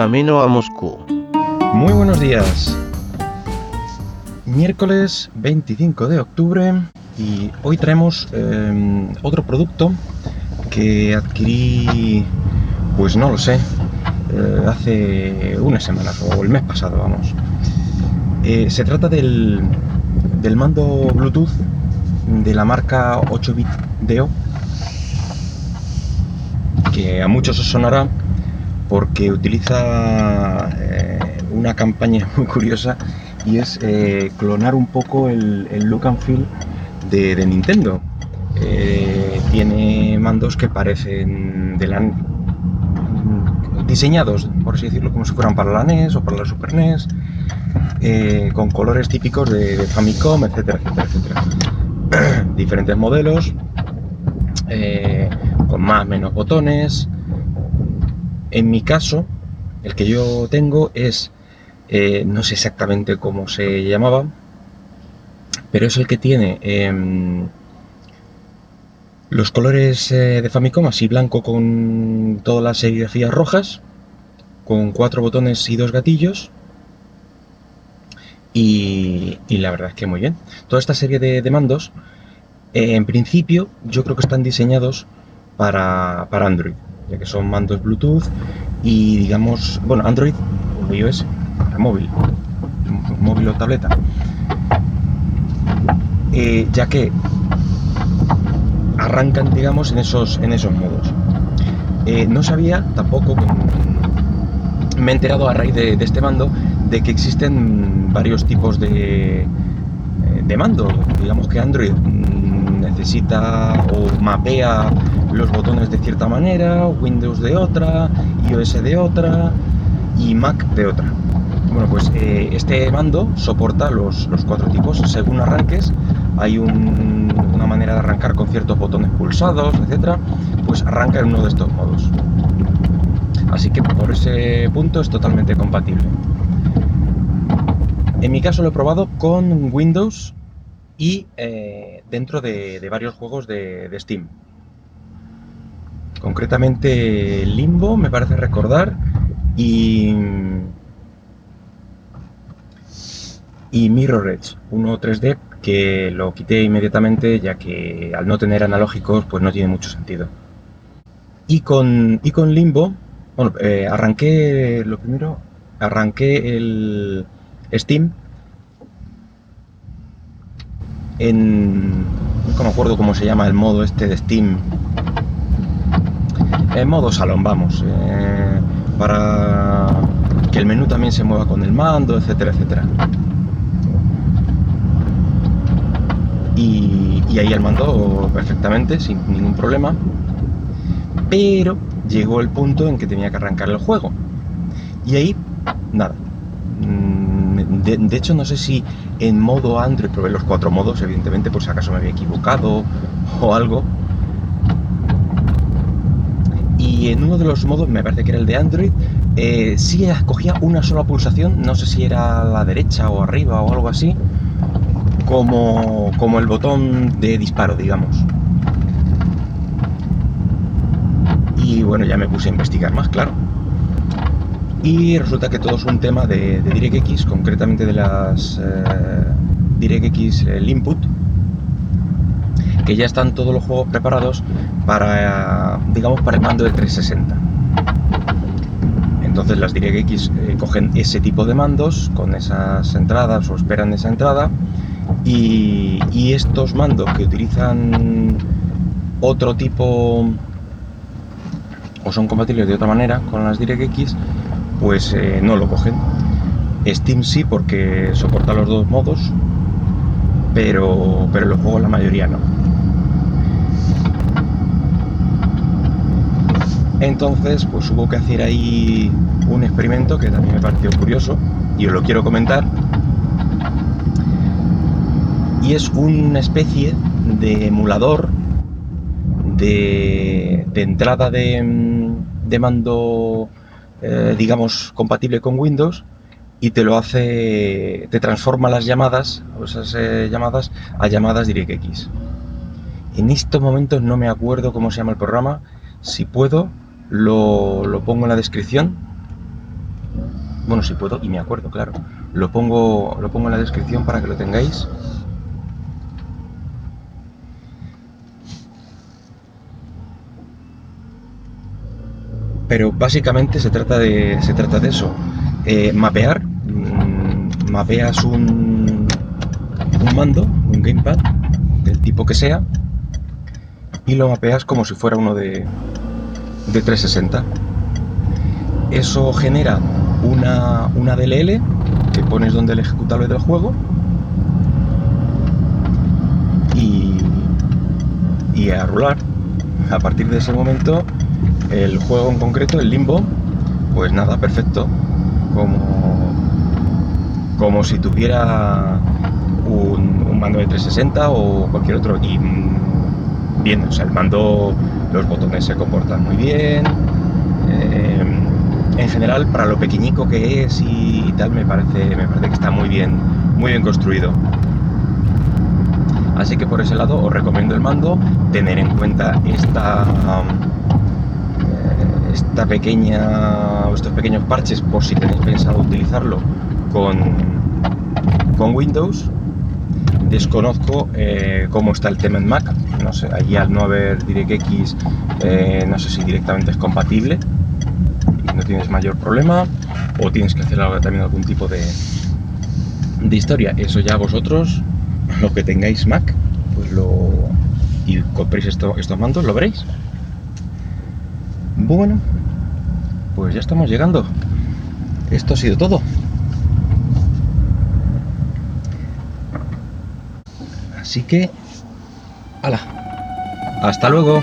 camino a Moscú. Muy buenos días. Miércoles 25 de octubre y hoy traemos eh, otro producto que adquirí, pues no lo sé, eh, hace unas semanas o el mes pasado, vamos. Eh, se trata del, del mando Bluetooth de la marca 8-bit Deo, que a muchos os sonará porque utiliza una campaña muy curiosa y es clonar un poco el, el look and feel de, Nintendo. Eh, tiene mandos que parecen de la, diseñados, por así decirlo, como si fueran para la NES o para la Super NES, eh, con colores típicos de, Famicom, etcétera, etcétera, etcétera. Diferentes modelos, eh, con más menos botones. En mi caso, el que yo tengo es, no sé exactamente cómo se llamaba, pero es el que tiene em, los colores eh, de Famicom, así blanco con todas las serigrafías rojas, con cuatro botones y dos gatillos. Y, la verdad es que muy bien. Toda esta serie de, mandos, eh, en principio, yo creo que están diseñados para, Android, ya que son mandos Bluetooth y digamos, bueno, Android o iOS, móvil, móvil o tableta. Eh, ya que arrancan, digamos, en esos, en esos modos. Eh, no sabía tampoco, me he enterado a raíz de, este mando, de que existen varios tipos de, eh, de mando. Digamos que Android mm, necesita o mapea los botones de cierta manera, Windows de otra, iOS de otra y Mac de otra. Bueno, pues este mando soporta los, los, cuatro tipos según arranques hay una manera de arrancar con ciertos botones pulsados, etcétera, pues arranca en uno de estos modos. Así que por ese punto es totalmente compatible. En mi caso lo he probado con Windows y eh, dentro de, varios juegos de, Steam. Concretamente Limbo, me parece recordar, y, y Mirror Edge, uno 3D que lo quité inmediatamente ya que al no tener analógicos pues no tiene mucho sentido. Y con, y con Limbo, bueno, eh, arranqué, lo primero, arranqué el Steam en, no me acuerdo cómo se llama el modo este de Steam, en modo salón, vamos, eh, para que el menú también se mueva con el mando, etcétera, etcétera. y, ahí el mando perfectamente, sin ningún problema. Pero llegó el punto en que tenía que arrancar el juego. Y ahí, nada. Mm, de, hecho, no sé si en modo Android probé los cuatro modos, evidentemente, por si acaso me había equivocado o algo. Y en uno de los modos, me parece que era el de Android, eh, sí escogía una sola pulsación, no sé si era a la derecha o arriba o algo así, como, como el botón de disparo, digamos. Y bueno, ya me puse a investigar más, claro. Y resulta que todo es un tema de, DirectX, concretamente de las eh, DirectX el input, que ya están todos los juegos preparados para, digamos, para el mando de 360. Entonces las DirectX eh, cogen ese tipo de mandos con esas entradas o esperan esa entrada y, estos mandos que utilizan otro tipo o son compatibles de otra manera con las DirectX, pues eh, no lo cogen. Steam sí porque soporta los dos modos, pero, pero los juegos la mayoría no. Entonces, pues hubo que hacer ahí un experimento que también me pareció curioso y os lo quiero comentar y es una especie de emulador de, entrada de, mando, eh, digamos, compatible con Windows y te lo hace, te transforma las llamadas, esas eh, llamadas, a llamadas DirectX. En estos momentos no me acuerdo cómo se llama el programa, si puedo lo, lo pongo en la descripción Bueno, si puedo y me acuerdo, claro. Lo pongo, lo pongo en la descripción para que lo tengáis. Pero básicamente se trata de, se trata de eso. Eh, mapear. mm, mapeas un, un mando, un gamepad, del tipo que sea, y lo mapeas como si fuera uno de, de 360. Eso genera una, una DLL que pones donde el ejecutable del juego y, y a rular. A partir de ese momento, el juego en concreto, el limbo, pues nada, perfecto. Como, como si tuviera un, mando de 360 o cualquier otro. Bien, o sea, el mando, los botones se comportan muy bien. eh, en general, para lo pequeñico que es y, tal, me parece, me parece que está muy bien, muy bien construido. Así que por ese lado os recomiendo el mando, tener en cuenta esta, eh, esta pequeña, estos pequeños parches por si tenéis pensado utilizarlo con, con Windows. Desconozco eh, cómo está el tema en Mac, no sé, allí al no haber DirectX, eh, no sé si directamente es compatible y no tienes mayor problema o tienes que hacer algo- también algún tipo de, de historia. Eso ya vosotros, los que tengáis Mac, pues lo y compréis esto- estos mandos, lo veréis. Bueno, pues ya estamos llegando. Esto ha sido todo. Así que, hala. Hasta luego.